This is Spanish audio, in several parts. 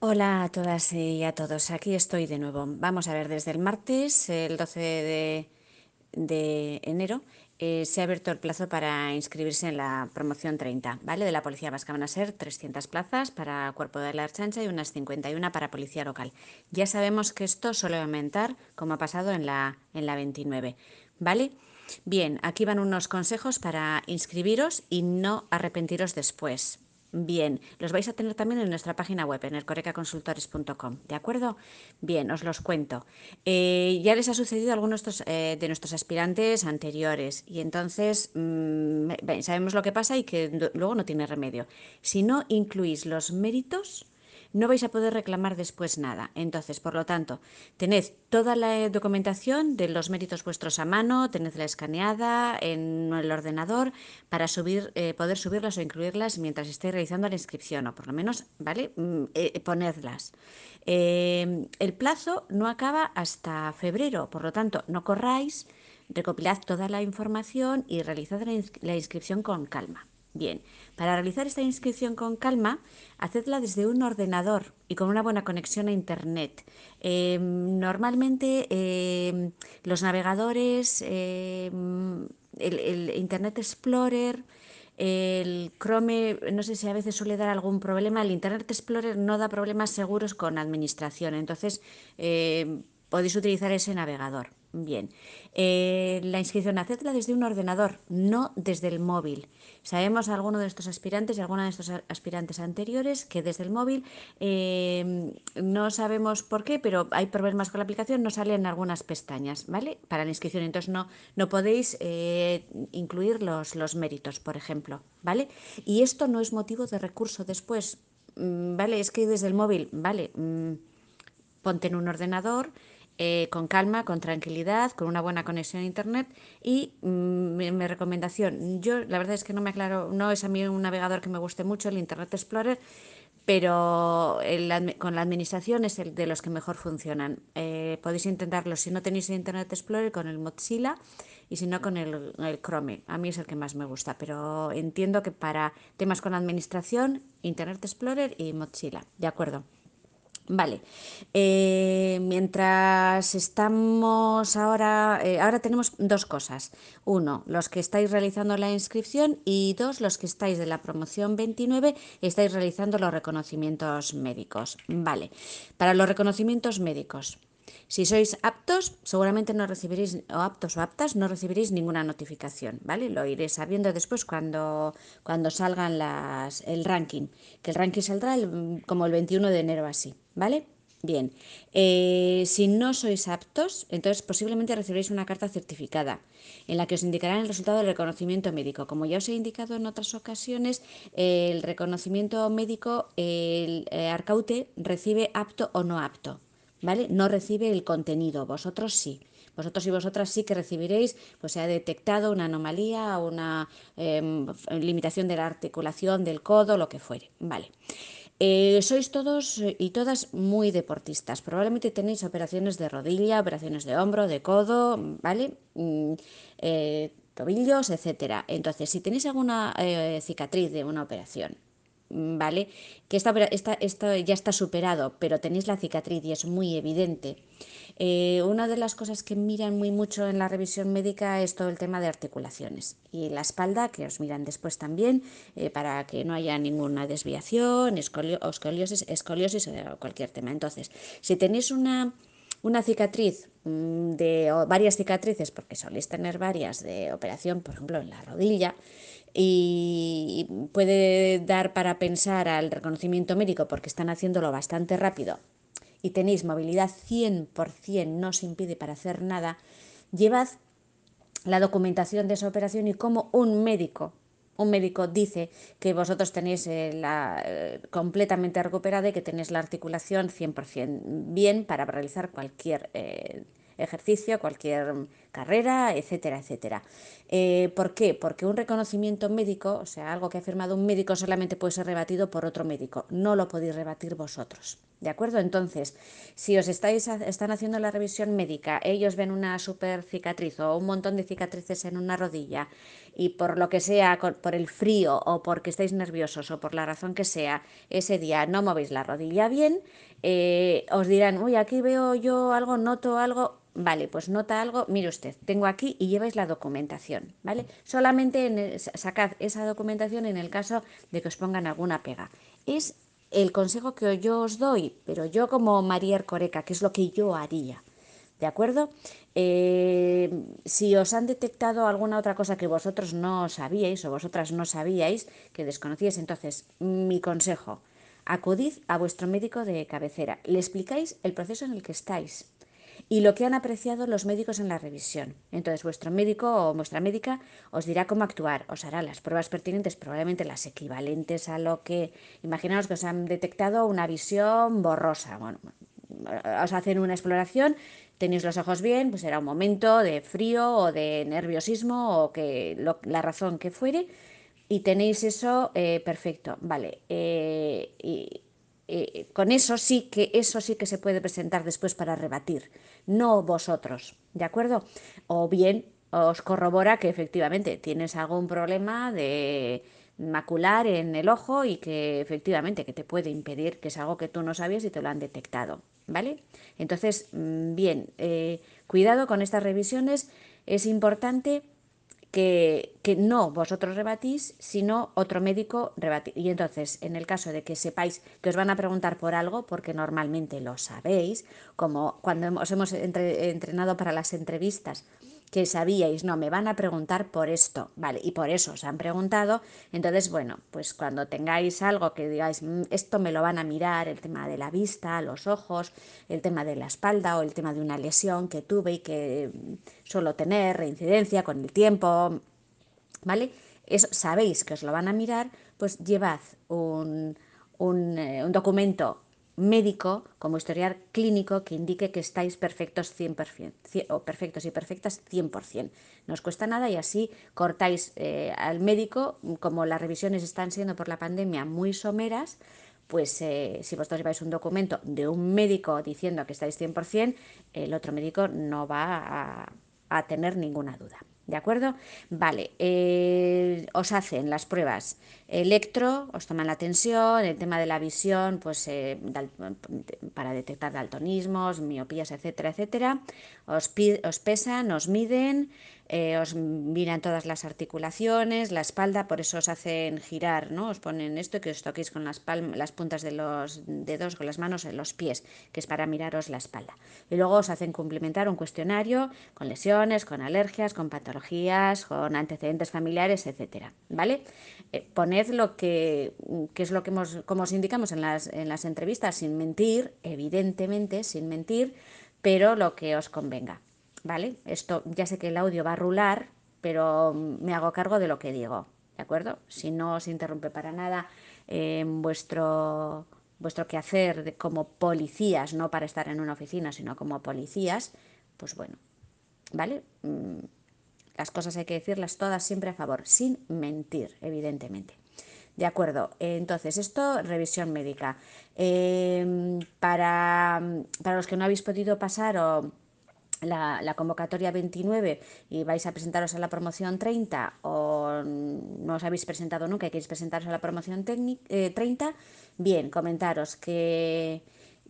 Hola a todas y a todos, aquí estoy de nuevo. Vamos a ver, desde el martes, el 12 de, enero, eh, se ha abierto el plazo para inscribirse en la promoción 30, ¿vale? De la Policía Vasca van a ser 300 plazas para Cuerpo de la Archancha y unas 51 para Policía Local. Ya sabemos que esto suele aumentar, como ha pasado en la, en la 29, ¿vale? Bien, aquí van unos consejos para inscribiros y no arrepentiros después, Bien, los vais a tener también en nuestra página web, en el corecaconsultores.com, ¿de acuerdo? Bien, os los cuento. Eh, ya les ha sucedido a algunos eh, de nuestros aspirantes anteriores y entonces mmm, sabemos lo que pasa y que luego no tiene remedio. Si no incluís los méritos, no vais a poder reclamar después nada. Entonces, por lo tanto, tened toda la documentación de los méritos vuestros a mano, tenedla escaneada en el ordenador para subir, eh, poder subirlas o incluirlas mientras estéis realizando la inscripción, o por lo menos, ¿vale? Mm, eh, ponedlas. Eh, el plazo no acaba hasta febrero, por lo tanto, no corráis, recopilad toda la información y realizad la inscripción con calma. Bien, para realizar esta inscripción con calma, hacedla desde un ordenador y con una buena conexión a Internet. Eh, normalmente eh, los navegadores, el, el, Internet Explorer, el Chrome, no sé si a veces suele dar algún problema, el Internet Explorer no da problemas seguros con administración, entonces podéis utilizar ese navegador. Bien, eh, la inscripción hacedla desde un ordenador, no desde el móvil. Sabemos alguno de estos aspirantes y alguna de estos aspirantes anteriores que desde el móvil eh, no sabemos por qué, pero hay problemas con la aplicación, no salen algunas pestañas, ¿vale? Para la inscripción, entonces no, no podéis eh, incluir los, los méritos, por ejemplo, ¿vale? Y esto no es motivo de recurso después, mm, ¿vale? Es que desde el móvil, ¿vale? Mm, ponte en un ordenador, eh, con calma, con tranquilidad, con una buena conexión a internet y mm, mi, recomendación, yo la verdad es que no me aclaro, no es a mí un navegador que me guste mucho, el Internet Explorer, pero con la administración es el de los que mejor funcionan. Eh, podéis intentarlo si no tenéis Internet Explorer con el Mozilla y si no con el, el, Chrome. A mí es el que más me gusta, pero entiendo que para temas con administración, Internet Explorer y Mozilla. De acuerdo. Vale, eh, mientras estamos ahora, eh, ahora tenemos dos cosas. Uno, los que estáis realizando la inscripción y dos, los que estáis de la promoción 29 estáis realizando los reconocimientos médicos. Vale, para los reconocimientos médicos, si sois aptos, seguramente no recibiréis, o aptos o aptas, no recibiréis ninguna notificación, ¿vale? Lo iréis sabiendo después cuando, cuando salgan las, el ranking, que el ranking saldrá como el 21 de enero así, ¿vale? Bien, eh, si no sois aptos, entonces posiblemente recibiréis una carta certificada en la que os indicarán el resultado del reconocimiento médico. Como ya os he indicado en otras ocasiones, el reconocimiento médico, el eh, Arcaute recibe apto o no apto, ¿vale? No recibe el contenido, vosotros sí. Vosotros y vosotras sí que recibiréis, pues se ha detectado una anomalía, una eh, limitación de la articulación del codo, lo que fuere, ¿vale? Eh, sois todos y todas muy deportistas. Probablemente tenéis operaciones de rodilla, operaciones de hombro, de codo, ¿vale? Mm, eh, tobillos, etcétera. Entonces, si tenéis alguna eh, cicatriz de una operación, ¿vale? Que esta, esta, ya está superado, pero tenéis la cicatriz y es muy evidente. Eh, una de las cosas que miran muy mucho en la revisión médica es todo el tema de articulaciones y la espalda, que os miran después también, eh, para que no haya ninguna desviación, escoliosis, escoliosis o cualquier tema. Entonces, si tenéis una, una cicatriz mm, de, varias cicatrices, porque soléis tener varias de operación, por ejemplo, en la rodilla, y puede dar para pensar al reconocimiento médico porque están haciéndolo bastante rápido y tenéis movilidad 100%, no os impide para hacer nada, llevad la documentación de esa operación y como un médico un médico dice que vosotros tenéis eh, la, eh, completamente recuperada y que tenéis la articulación 100% bien para realizar cualquier eh, ejercicio, cualquier carrera, etcétera, etcétera. Eh, ¿Por qué? Porque un reconocimiento médico, o sea, algo que ha firmado un médico solamente puede ser rebatido por otro médico, no lo podéis rebatir vosotros. ¿De acuerdo? Entonces, si os estáis, están haciendo la revisión médica, ellos ven una super cicatriz o un montón de cicatrices en una rodilla y por lo que sea, por el frío o porque estáis nerviosos o por la razón que sea, ese día no movéis la rodilla bien, eh, os dirán, uy, aquí veo yo algo, noto algo, Vale, pues nota algo, mire usted, tengo aquí y lleváis la documentación, ¿vale? Solamente en sacad esa documentación en el caso de que os pongan alguna pega. Es el consejo que yo os doy, pero yo como María Ercoreca, que es lo que yo haría, ¿de acuerdo? Eh, si os han detectado alguna otra cosa que vosotros no sabíais o vosotras no sabíais, que desconocíais, entonces mi consejo, acudid a vuestro médico de cabecera, le explicáis el proceso en el que estáis y lo que han apreciado los médicos en la revisión. Entonces, vuestro médico o vuestra médica os dirá cómo actuar, os hará las pruebas pertinentes, probablemente las equivalentes a lo que, imaginaos que os han detectado una visión borrosa. Bueno, os hacen una exploración, tenéis los ojos bien, pues será un momento de frío o de nerviosismo o que la razón que fuere, y tenéis eso eh, perfecto. Vale. Eh, eh, con eso sí que eso sí que se puede presentar después para rebatir, no vosotros, ¿de acuerdo? O bien os corrobora que efectivamente tienes algún problema de macular en el ojo y que efectivamente que te puede impedir, que es algo que tú no sabías y te lo han detectado, ¿vale? Entonces, mm, bien, eh, cuidado con estas revisiones, es importante que, no vosotros rebatís, sino otro médico rebatís. Y entonces, en el caso de que sepáis que os van a preguntar por algo, porque normalmente lo sabéis, como cuando os hemos entrenado para las entrevistas, que sabíais, no, me van a preguntar por esto, ¿vale? Y por eso os han preguntado. Entonces, bueno, pues cuando tengáis algo que digáis, mm, esto me lo van a mirar, el tema de la vista, los ojos, el tema de la espalda o el tema de una lesión que tuve y que mm, suelo tener, reincidencia con el tiempo, ¿vale? Eso sabéis que os lo van a mirar, pues llevad un, un, eh, un documento médico como historial clínico que indique que estáis perfectos 100%, o perfectos y perfectas 100%. No os cuesta nada y así cortáis eh, al médico, como las revisiones están siendo por la pandemia muy someras, pues eh, si vosotros lleváis un documento de un médico diciendo que estáis 100%, el otro médico no va a tener ninguna duda. ¿De acuerdo? Vale, eh, os hacen las pruebas electro, os toman la tensión, el tema de la visión, pues eh, para detectar daltonismos, miopías, etcétera, etcétera. Os, os pesan, os miden, eh, os miran todas las articulaciones, la espalda, por eso os hacen girar, ¿no? Os ponen esto que os toquéis con las, las puntas de los dedos, con las manos en los pies, que es para miraros la espalda. Y luego os hacen cumplimentar un cuestionario con lesiones, con alergias, con patologías, con antecedentes familiares, etcétera, ¿vale? Eh, poned lo que, que, es lo que hemos, como os indicamos en las, en las entrevistas, sin mentir, evidentemente, sin mentir, pero lo que os convenga. ¿Vale? Esto ya sé que el audio va a rular, pero me hago cargo de lo que digo, ¿de acuerdo? Si no os interrumpe para nada en vuestro, vuestro quehacer como policías, no para estar en una oficina, sino como policías, pues bueno, ¿vale? Mm, las cosas hay que decirlas todas siempre a favor, sin mentir, evidentemente. De acuerdo, entonces esto, revisión médica. Em, para, para los que no habéis podido pasar o la, convocatoria 29 y vais a presentaros a la promoción 30 o no os habéis presentado nunca y queréis presentaros a la promoción 30, eh, bien, comentaros que,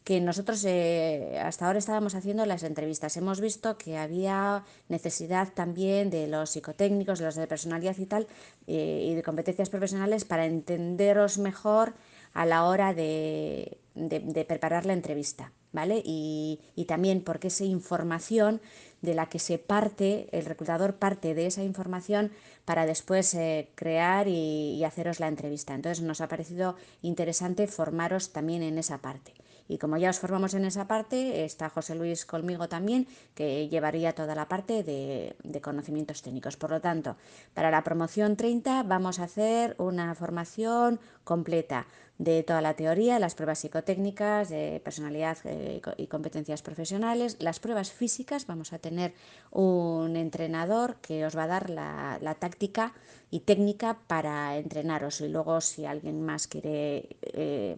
que nosotros eh, hasta ahora estábamos haciendo las entrevistas. Hemos visto que había necesidad también de los psicotécnicos, de los de personalidad y tal, eh, y de competencias profesionales para entenderos mejor a la hora de, de preparar la entrevista. ¿Vale? Y, también porque esa información de la que se parte, el reclutador parte de esa información para después eh, crear y, haceros la entrevista. Entonces nos ha parecido interesante formaros también en esa parte. Y como ya os formamos en esa parte, está José Luis conmigo también, que llevaría toda la parte de conocimientos técnicos. Por lo tanto, para la promoción 30 vamos a hacer una formación completa de toda la teoría, las pruebas psicotécnicas, de personalidad eh, y competencias profesionales, las pruebas físicas, vamos a tener un entrenador que os va a dar la, táctica y técnica para entrenaros. Y luego si alguien más quiere eh,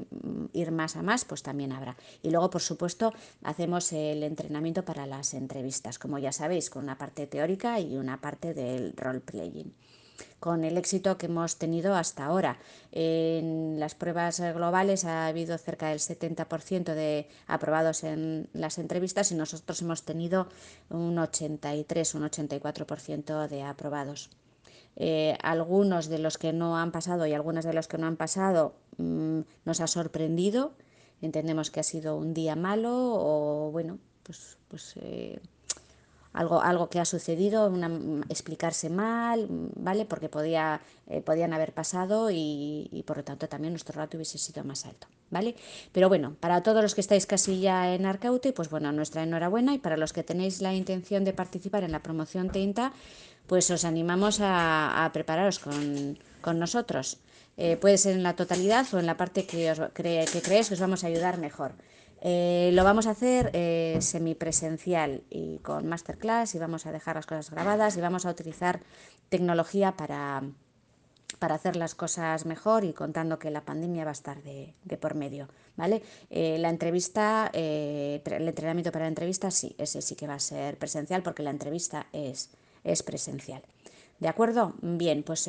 ir más a más, pues también habrá. Y luego, por supuesto, hacemos el entrenamiento para las entrevistas, como ya sabéis, con una parte teórica y una parte del role-playing con el éxito que hemos tenido hasta ahora. En las pruebas globales ha habido cerca del 70% de aprobados en las entrevistas y nosotros hemos tenido un 83, un 84% de aprobados. Eh, algunos de los que no han pasado y algunas de los que no han pasado mmm, nos ha sorprendido. Entendemos que ha sido un día malo o bueno, pues, pues eh, algo, algo que ha sucedido, una, explicarse mal, ¿vale? Porque podía, eh, podían haber pasado y, y, por lo tanto también nuestro rato hubiese sido más alto, ¿vale? Pero bueno, para todos los que estáis casi ya en Arcaute, pues bueno, nuestra enhorabuena y para los que tenéis la intención de participar en la promoción 30, pues os animamos a, a prepararos con, con nosotros. Eh, puede ser en la totalidad o en la parte que, os cree, que creéis que os vamos a ayudar mejor. Eh, lo vamos a hacer eh, semipresencial y con masterclass y vamos a dejar las cosas grabadas y vamos a utilizar tecnología para, para hacer las cosas mejor y contando que la pandemia va a estar de, por medio. ¿vale? Eh, la entrevista, el entrenamiento para la entrevista, sí, ese sí que va a ser presencial porque la entrevista es, es presencial. ¿De acuerdo? Bien, pues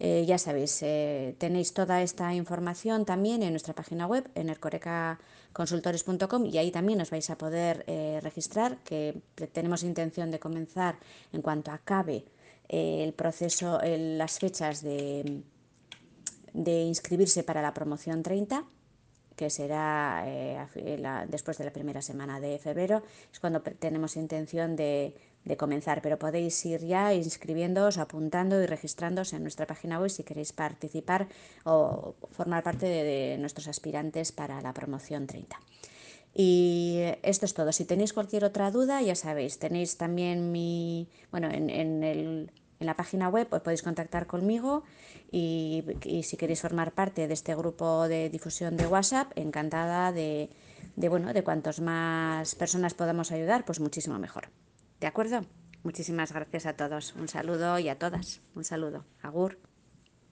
eh, ya sabéis, eh, tenéis toda esta información también en nuestra página web, en ercorecaconsultores.com y ahí también os vais a poder eh, registrar, que tenemos intención de comenzar en cuanto acabe el proceso, las fechas de, de inscribirse para la promoción 30 que será eh, la, después de la primera semana de febrero, es cuando tenemos intención de, comenzar, pero podéis ir ya inscribiéndoos, apuntando y registrándoos en nuestra página web si queréis participar o formar parte de, de nuestros aspirantes para la promoción 30. Y esto es todo. Si tenéis cualquier otra duda, ya sabéis, tenéis también mi, bueno, en, en, el, en la página web pues podéis contactar conmigo y, y, si queréis formar parte de este grupo de difusión de WhatsApp, encantada de, de, bueno, de cuantos más personas podamos ayudar, pues muchísimo mejor. ¿De acuerdo? Muchísimas gracias a todos. Un saludo y a todas. Un saludo. Agur.